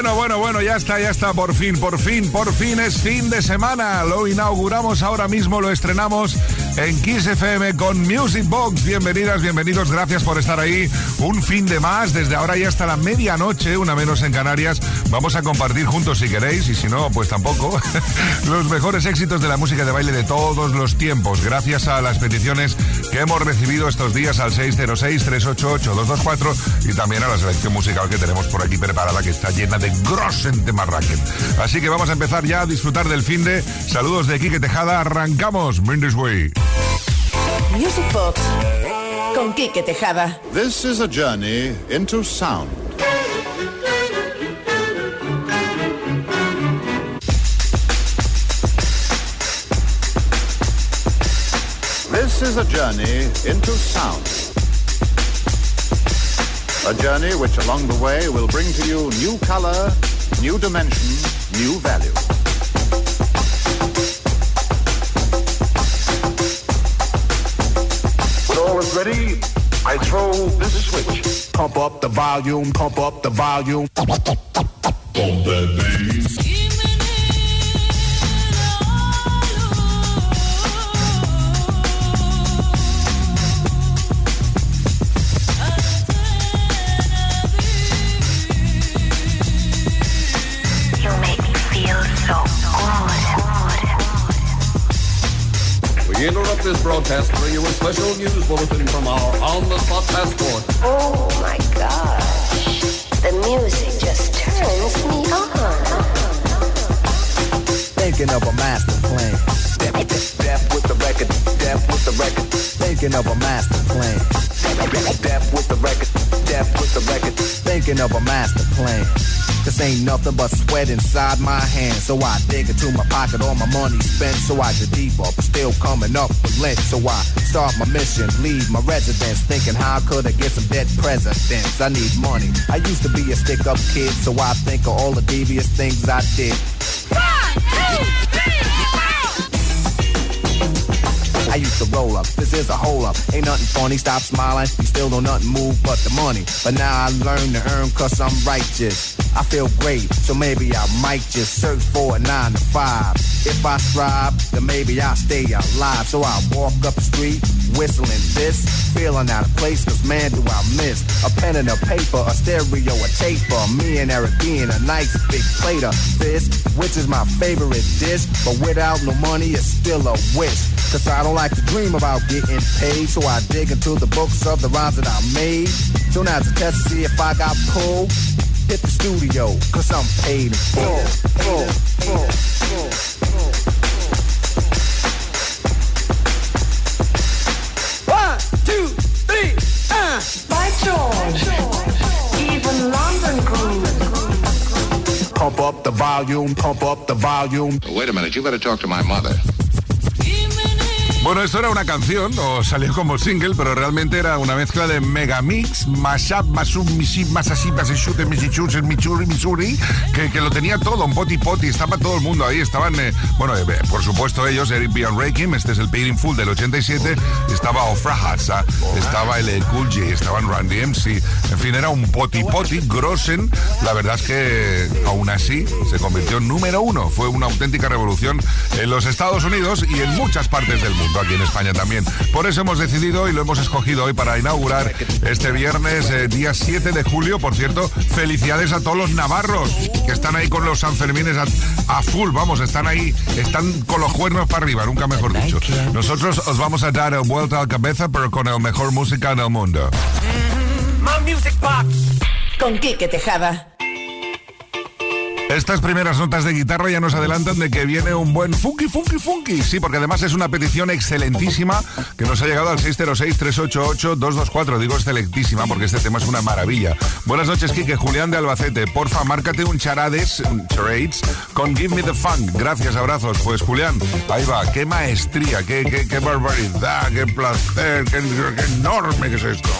Bueno, bueno, bueno, ya está, ya está, por fin, por fin, por fin es fin de semana. Lo inauguramos ahora mismo, lo estrenamos en Kiss FM con Music Box. Bienvenidas, bienvenidos, gracias por estar ahí. Un fin de más, desde ahora y hasta la medianoche, una menos en Canarias. Vamos a compartir juntos si queréis y si no, pues tampoco. los mejores éxitos de la música de baile de todos los tiempos, gracias a las peticiones que hemos recibido estos días al 606-388-224 y también a la selección musical que tenemos por aquí preparada que está llena de Grossen de Marrakech. Así que vamos a empezar ya a disfrutar del fin de. Saludos de Quique Tejada, arrancamos Brindis Way. Music Box con Quique Tejada. This is a journey into sound. This is a journey into sound. A journey which along the way will bring to you new color, new dimension, new value. Ready, I throw this switch. Pump up the volume, pump up the volume. Pump that bass. We interrupt this broadcast to bring you a special news bulletin from our on-the-spot passport. Oh my gosh. The music just turns me on. Thinking of a master plan. Death, death, death with the record. Death with the record. Thinking of a master plan. Death with the record. Death with the record. Thinking of a master plan. This ain't nothing but sweat inside my hands. So I dig into my pocket, all my money spent. So I get deeper, but still coming up with lint. So I start my mission, leave my residence. Thinking how could I get some dead presidents? I need money. I used to be a stick up kid, so I think of all the devious things I did. I used to roll up. This is a hole up. Ain't nothing funny. Stop smiling. You still don't nothing move but the money. But now I learn to earn cause I'm righteous. I feel great, so maybe I might just search for a nine to five. If I strive, then maybe I'll stay alive. So I walk up the street, whistling this, feeling out of place, cause man do I miss a pen and a paper, a stereo, a tape, taper. Me and Eric being a nice big plate of fish, which is my favorite dish. But without no money, it's still a wish. Cause I don't like to dream about getting paid, so I dig into the books of the rhymes that I made. So now it's a test to see if I got pulled. Hit the studio, cause I'm paid in full. full, full, full, full. One, two, three, uh. By George. Even London grooves. Pump up the volume, pump up the volume. Wait a minute, you better talk to my mother. Bueno, esto era una canción, o salió como single, pero realmente era una mezcla de megamix, mashup, mashup, misip, masasip, masashute, misichus, michuri, misuri, que, que lo tenía todo, un poti poti, estaba todo el mundo ahí, estaban, eh, bueno, eh, por supuesto ellos, Eric B. Rakim, este es el Paid in Full del 87, estaba Ofra estaba el Cool J, estaban Randy MC, en fin, era un poti poti, Grossen, la verdad es que aún así se convirtió en número uno, fue una auténtica revolución en los Estados Unidos y en muchas partes del mundo, aquí en España también. Por eso hemos decidido y lo hemos escogido hoy para inaugurar este viernes, eh, día 7 de julio. Por cierto, felicidades a todos los navarros que están ahí con los Sanfermines a, a full, vamos, están ahí, están con los cuernos para arriba, nunca mejor dicho. Nosotros os vamos a dar vuelta a la cabeza, pero con el mejor música en el mundo. My music box. Con Quique Tejada. Estas primeras notas de guitarra ya nos adelantan de que viene un buen funky, funky, funky. Sí, porque además es una petición excelentísima que nos ha llegado al 606-388-224. Digo excelentísima porque este tema es una maravilla. Buenas noches, Kike. Julián de Albacete. Porfa, márcate un charades, un charades, con Give Me the Funk. Gracias, abrazos. Pues, Julián, ahí va. Qué maestría, qué, barbaridad, qué placer, qué, qué enorme que es esto.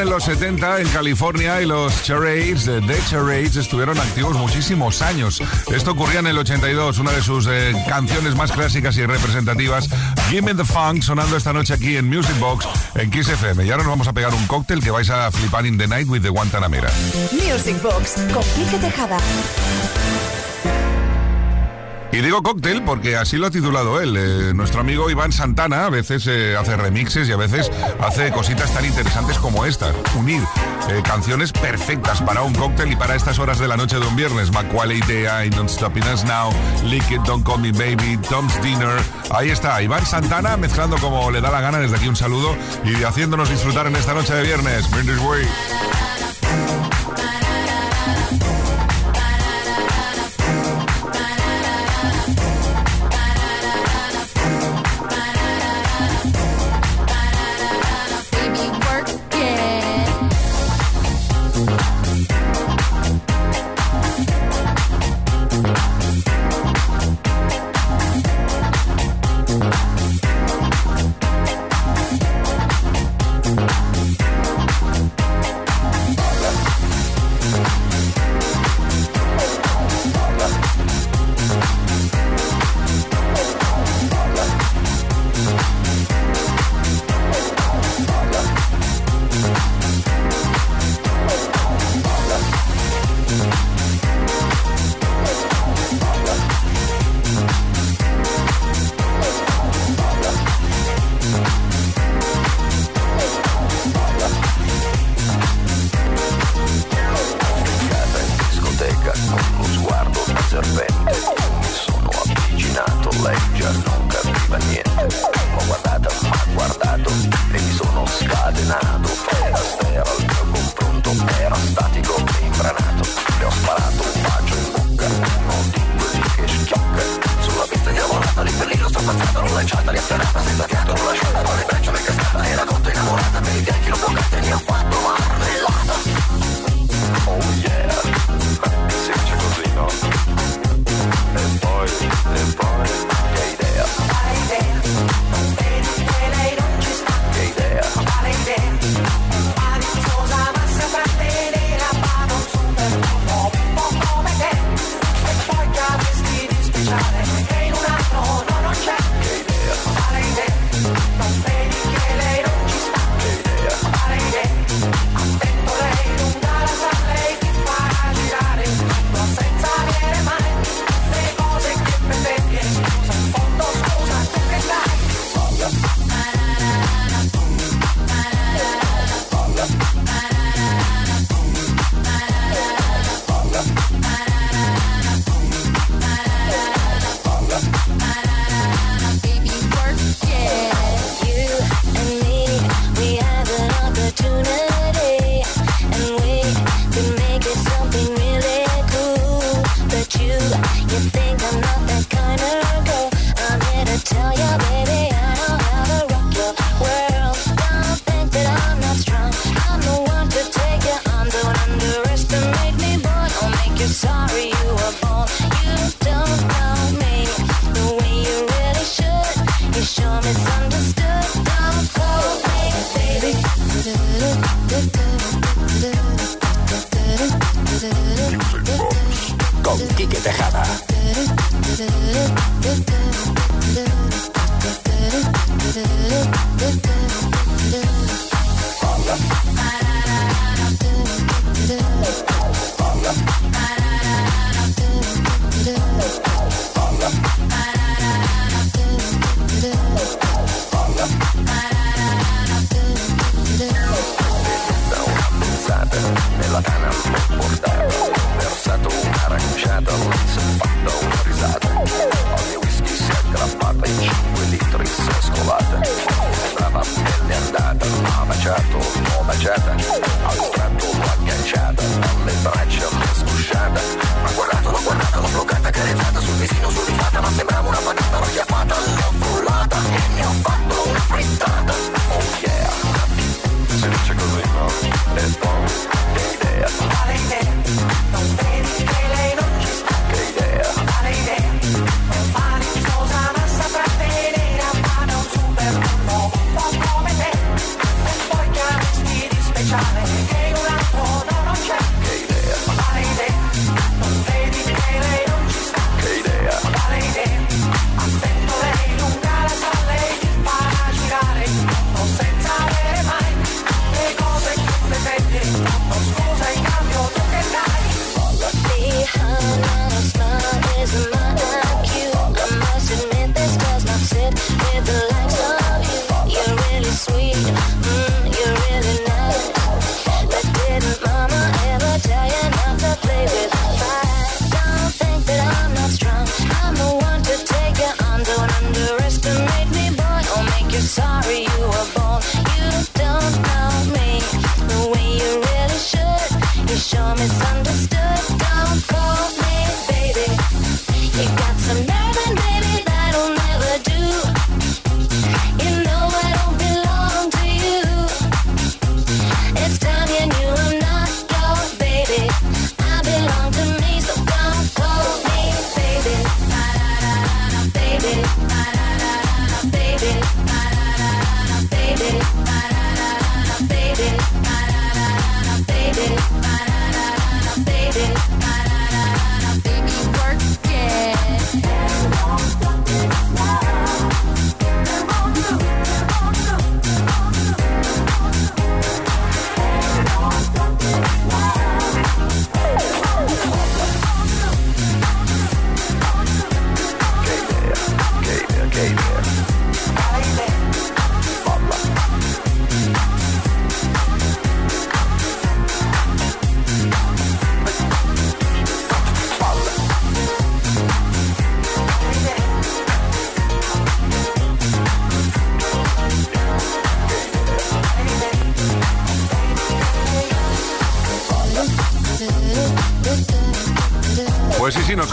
En los 70 en California y los Charades, de The Charades, estuvieron activos muchísimos años. Esto ocurría en el 82, una de sus eh, canciones más clásicas y representativas, Give Me the Funk, sonando esta noche aquí en Music Box en Kiss FM. Y ahora nos vamos a pegar un cóctel que vais a flipar in the night with the Guantanamera. Music Box con Quique Tejada. Y digo cóctel porque así lo ha titulado él. Eh, nuestro amigo Iván Santana a veces eh, hace remixes y a veces hace cositas tan interesantes como esta. Unir eh, canciones perfectas para un cóctel y para estas horas de la noche de un viernes. Macaulay Day, I Don't Stop Us Now, Lick It, Don't Call Me Baby, Tom's Dinner. Ahí está, Iván Santana mezclando como le da la gana. Desde aquí un saludo y haciéndonos disfrutar en esta noche de viernes. Way.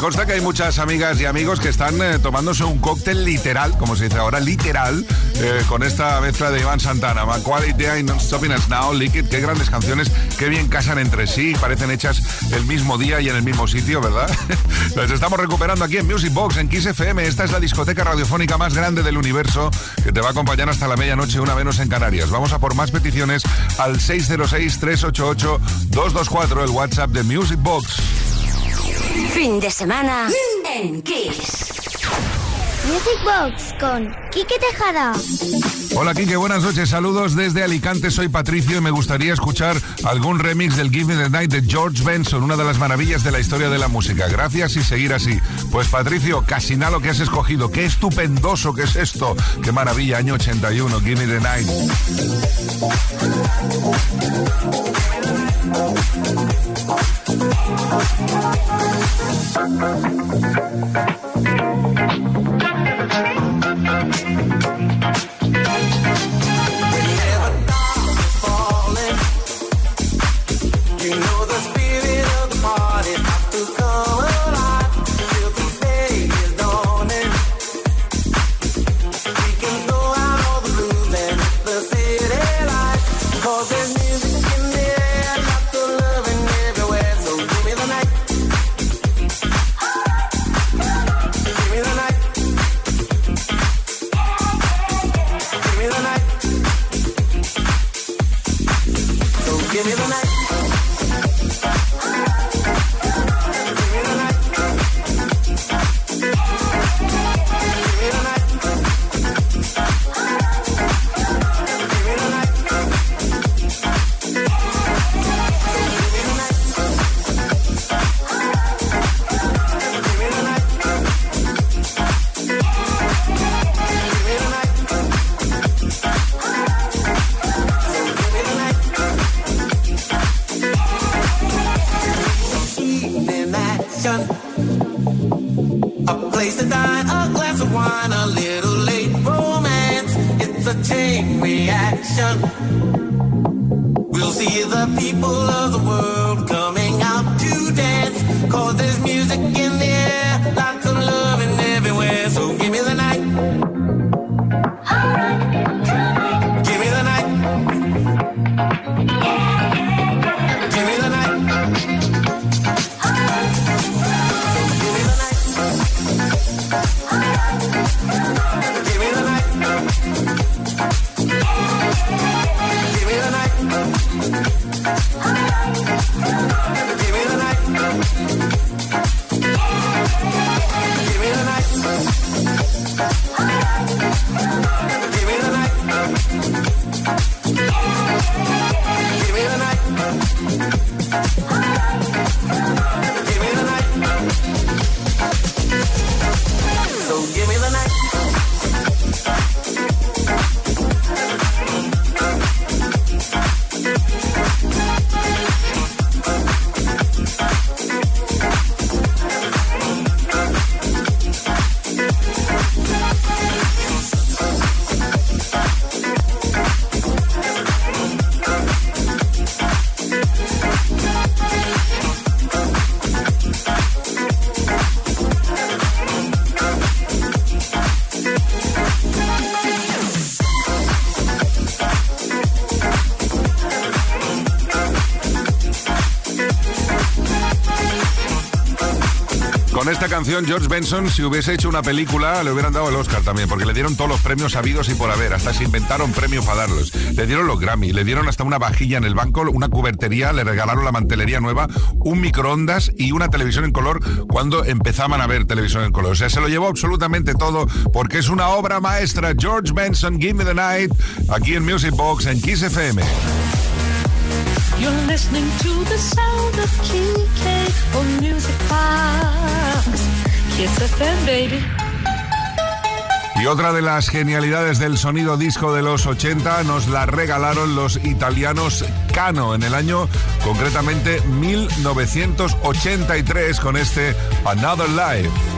consta que hay muchas amigas y amigos que están eh, tomándose un cóctel literal, como se dice ahora, literal, eh, con esta mezcla de Iván Santana. Macaulay Day, Non Stopping Us Now, Liquid, qué grandes canciones, qué bien casan entre sí, parecen hechas el mismo día y en el mismo sitio, ¿verdad? Las estamos recuperando aquí en Music Box, en Kiss FM. Esta es la discoteca radiofónica más grande del universo que te va a acompañar hasta la medianoche, una menos en Canarias. Vamos a por más peticiones al 606-388-224, el WhatsApp de Music Box. Fin de semana en Kiss. Music Box con Quique Tejada. Hola Quique, buenas noches, saludos desde Alicante, soy Patricio y me gustaría escuchar algún remix del Give Me the Night de George Benson, una de las maravillas de la historia de la música. Gracias y seguir así. Pues Patricio, casi nada lo que has escogido, qué estupendoso que es esto, qué maravilla, año 81, Give Me the Night thank you canción, George Benson, si hubiese hecho una película, le hubieran dado el Oscar también, porque le dieron todos los premios sabidos y por haber. Hasta se inventaron premios para darlos. Le dieron los Grammy, le dieron hasta una vajilla en el banco, una cubertería, le regalaron la mantelería nueva, un microondas y una televisión en color cuando empezaban a ver televisión en color. O sea, se lo llevó absolutamente todo porque es una obra maestra. George Benson, Give Me the Night, aquí en Music Box, en Kiss FM. Y otra de las genialidades del sonido disco de los 80 nos la regalaron los italianos Cano en el año concretamente 1983 con este Another Life.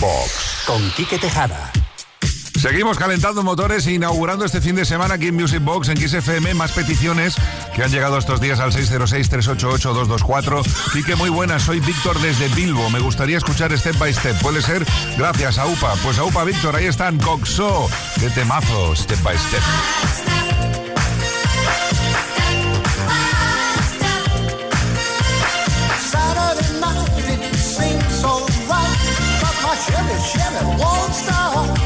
Box con Quique Tejada. Seguimos calentando motores e inaugurando este fin de semana aquí en Music Box, en XFM, más peticiones que han llegado estos días al 606-388-224. Quique, muy buenas, soy Víctor desde Bilbo. Me gustaría escuchar Step by Step. ¿Puede ser? Gracias, Aupa. Pues Aupa, Víctor, ahí están, Coxo. Qué temazo, Step by Step. it, it, won't stop.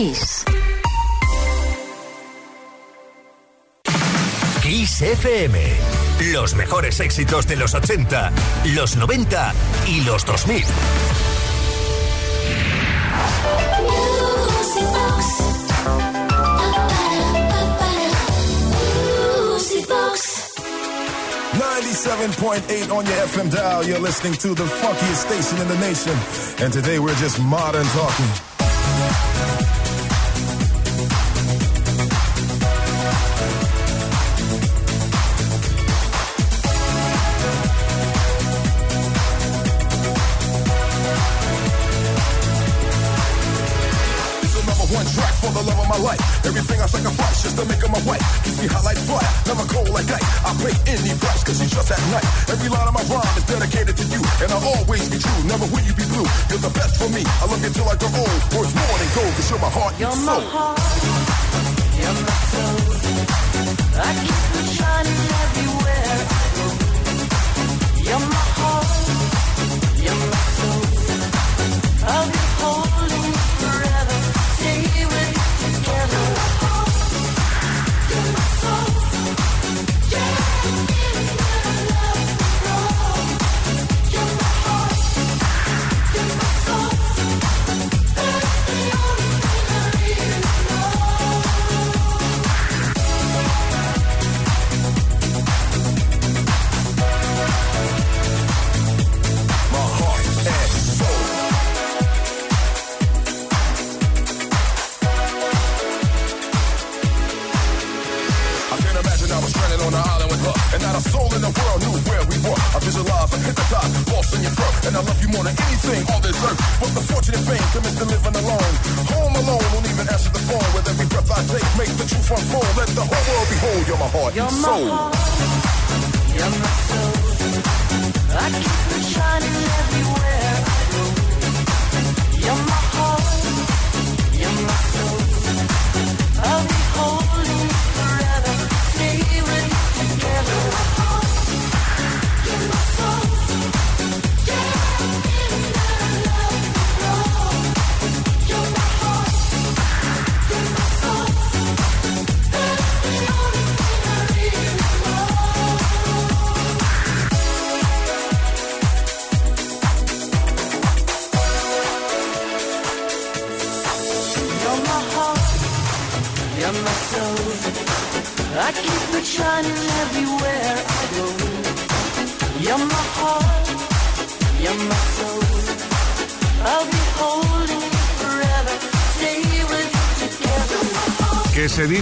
Kiss. Kiss FM. Los mejores éxitos de los 80, los 90 y los 2000. Music Box. Music Box. 97.8 on your FM dial. You're listening to the funkiest station in the nation. And today we're just modern talking. Life. Everything I sacrifice just to make her my wife. Keeps me hot like fire, never cold like ice. I pay any price cause she's just that nice. Every line of my rhyme is dedicated to you. And I'll always be true, never will you be blue. You're the best for me. I love you till I grow old. Worth more than gold cause you're my heart You're and my soul. heart, you're my soul. I keep you shining everywhere I go. You're my heart, you're my soul. I'll be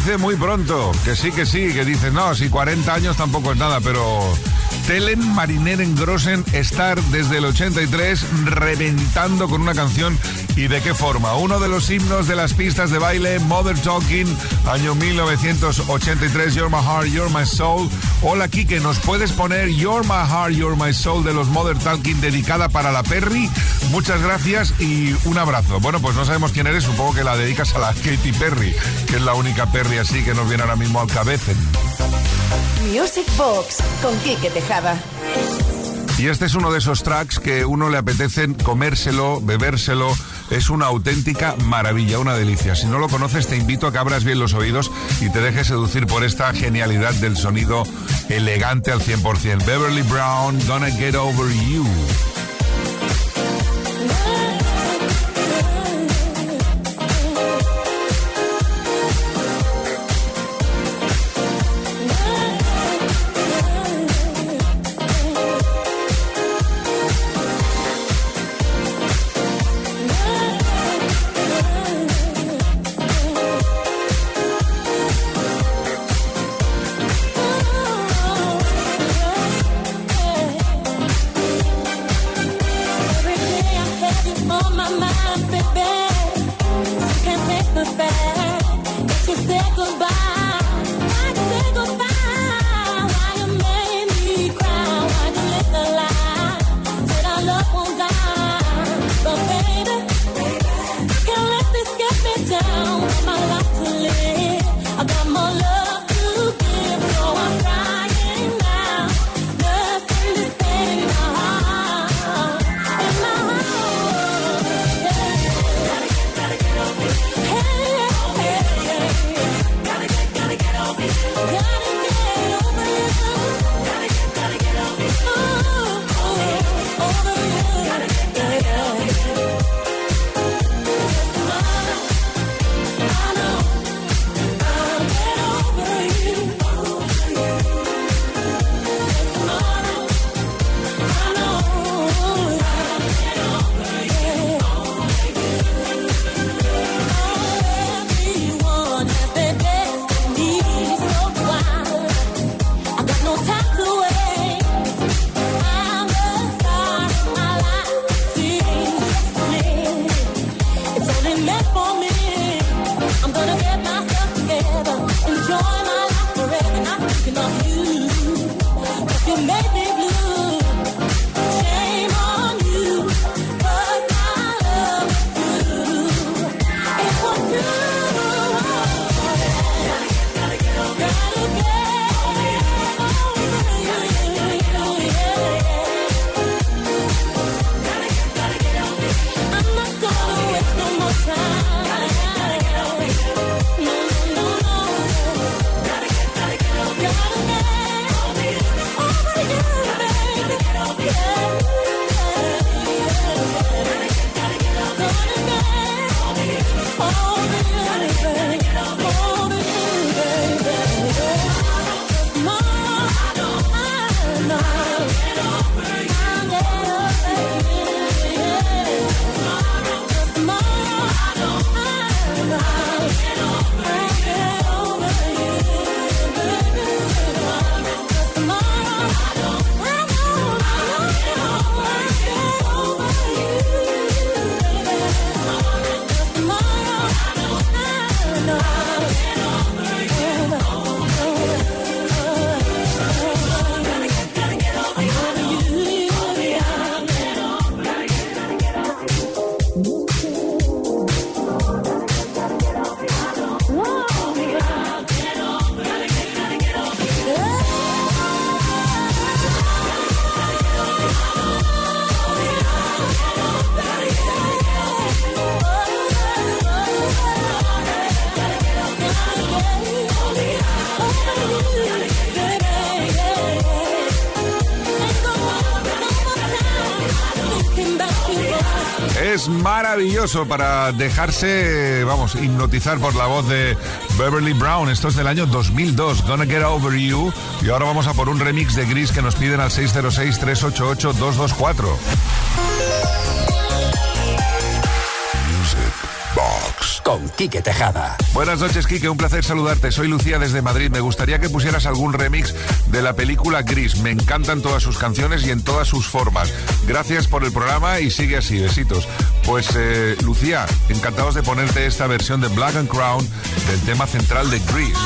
dice muy pronto, que sí, que sí, que dices, no, si 40 años tampoco es nada, pero Telen Mariner en Grossen estar desde el 83 reventando con una canción y de qué forma. Uno de los himnos de las pistas de baile, Mother Talking, año 1983, You're My Heart, You're My Soul. Hola Kike, ¿nos puedes poner You're My Heart, You're My Soul de los Mother Talking dedicada para la Perry? Muchas gracias y un abrazo. Bueno, pues no sabemos quién eres, supongo que la dedicas a la Katy Perry, que es la única Perry así que nos viene ahora mismo al cabeza. Music Box con Quique Tejada. Y este es uno de esos tracks que uno le apetece comérselo, bebérselo. Es una auténtica maravilla, una delicia. Si no lo conoces, te invito a que abras bien los oídos y te dejes seducir por esta genialidad del sonido elegante al 100%. Beverly Brown, Gonna Get Over You. Maravilloso para dejarse, vamos, hipnotizar por la voz de Beverly Brown. Esto es del año 2002, Gonna Get Over You. Y ahora vamos a por un remix de Gris que nos piden al 606-388-224. Box con Quique Tejada. Buenas noches, Kike. Un placer saludarte. Soy Lucía desde Madrid. Me gustaría que pusieras algún remix de la película Gris. Me encantan todas sus canciones y en todas sus formas. Gracias por el programa y sigue así. Besitos. Pues, eh, Lucía, encantados de ponerte esta versión de Black and Crown del tema central de Gris.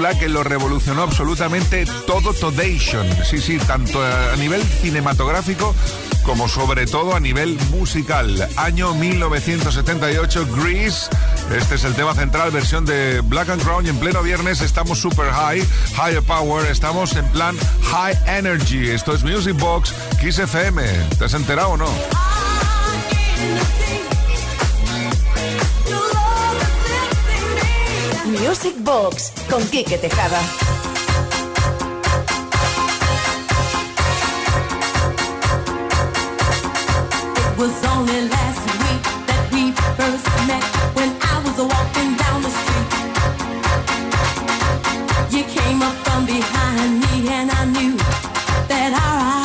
Que lo revolucionó absolutamente todo Todation. Sí, sí, tanto a nivel cinematográfico como sobre todo a nivel musical. Año 1978, Grease. Este es el tema central, versión de Black and Crown. Y en pleno viernes estamos super high, higher power. Estamos en plan high energy. Esto es Music Box Kiss FM. ¿Te has enterado o no? Music Box con Quique Tejada. It was only last week that we first met when I was walking down the street. You came up from behind me and I knew that our eyes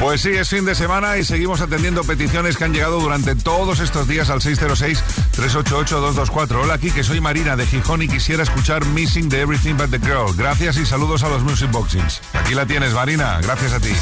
Pues sí, es fin de semana y seguimos atendiendo peticiones que han llegado durante todos estos días al 606-388-224. Hola, aquí que soy Marina de Gijón y quisiera escuchar Missing the Everything But the Girl. Gracias y saludos a los Music Boxings. Aquí la tienes, Marina. Gracias a ti.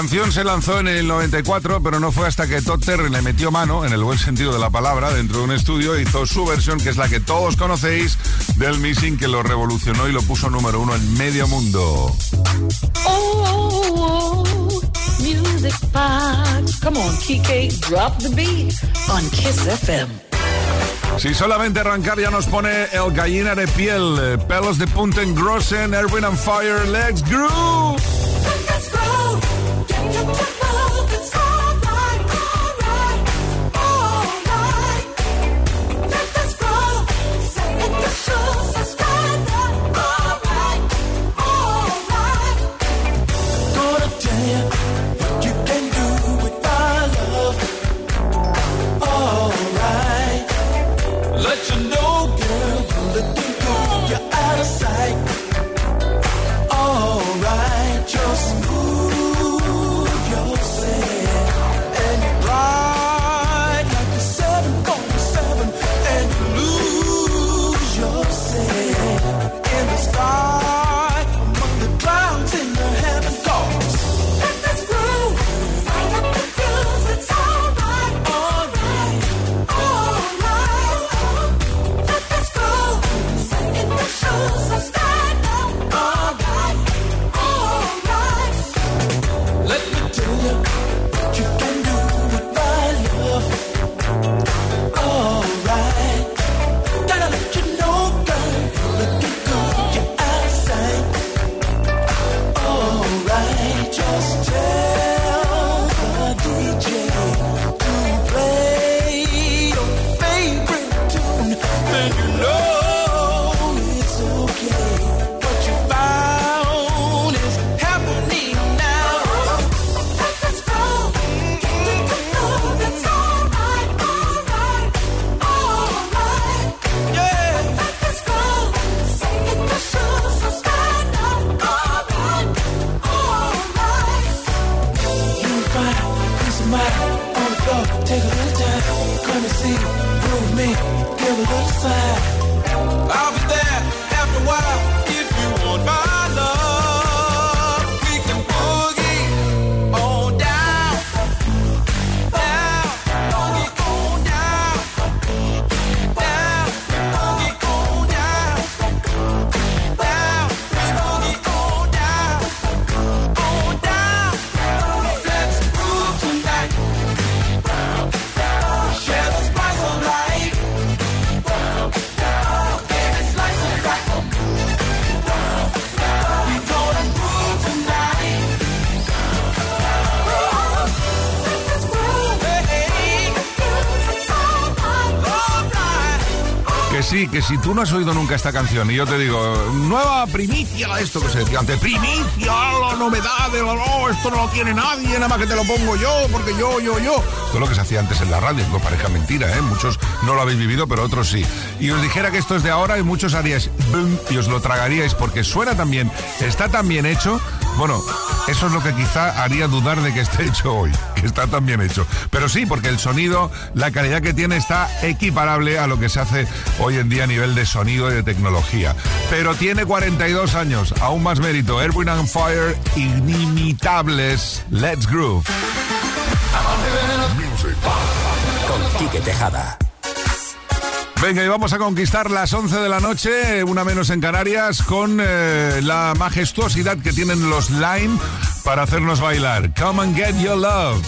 Canción se lanzó en el 94, pero no fue hasta que Todd Terry le metió mano, en el buen sentido de la palabra, dentro de un estudio e hizo su versión, que es la que todos conocéis, del Missing, que lo revolucionó y lo puso número uno en medio mundo. Oh, music box. Come on, Kike, drop the beat on Kiss FM. Si solamente arrancar ya nos pone el gallina de piel, eh, pelos de punta en Grossen, Erwin and Fire, Let's Groove. Tú no has oído nunca esta canción y yo te digo, nueva primicia, esto que se decía antes, primicia, la novedad, de, no, esto no lo tiene nadie, nada más que te lo pongo yo, porque yo, yo, yo. Esto es lo que se hacía antes en la radio, no parezca mentira, ¿eh? Muchos no lo habéis vivido, pero otros sí. Y os dijera que esto es de ahora y muchos haríais y os lo tragaríais porque suena tan bien, está tan bien hecho. Bueno, eso es lo que quizá haría dudar de que esté hecho hoy, que está tan bien hecho. Pero sí, porque el sonido, la calidad que tiene está equiparable a lo que se hace hoy en día a nivel de sonido y de tecnología. Pero tiene 42 años, aún más mérito. Erwin and Fire, inimitables. Let's Groove. Con Quique Tejada. Venga, y vamos a conquistar las 11 de la noche, una menos en Canarias, con eh, la majestuosidad que tienen los Lime para hacernos bailar. Come and get your love.